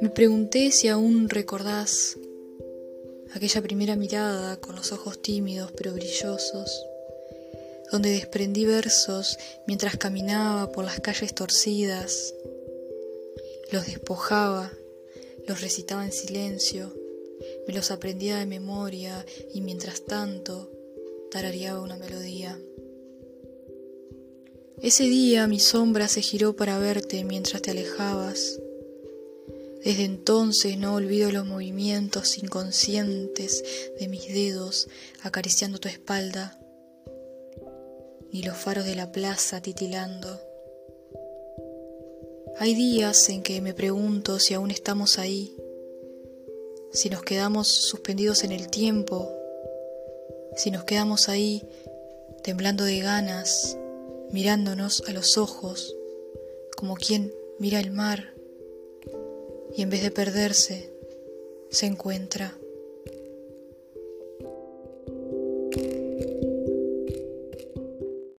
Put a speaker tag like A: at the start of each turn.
A: Me pregunté si aún recordás aquella primera mirada con los ojos tímidos pero brillosos, donde desprendí versos mientras caminaba por las calles torcidas, los despojaba, los recitaba en silencio, me los aprendía de memoria y mientras tanto tarareaba una melodía. Ese día mi sombra se giró para verte mientras te alejabas desde entonces no olvido los movimientos inconscientes de mis dedos acariciando tu espalda, ni los faros de la plaza titilando. Hay días en que me pregunto si aún estamos ahí, si nos quedamos suspendidos en el tiempo, si nos quedamos ahí temblando de ganas, mirándonos a los ojos, como quien mira el mar y en vez de perderse, se encuentra.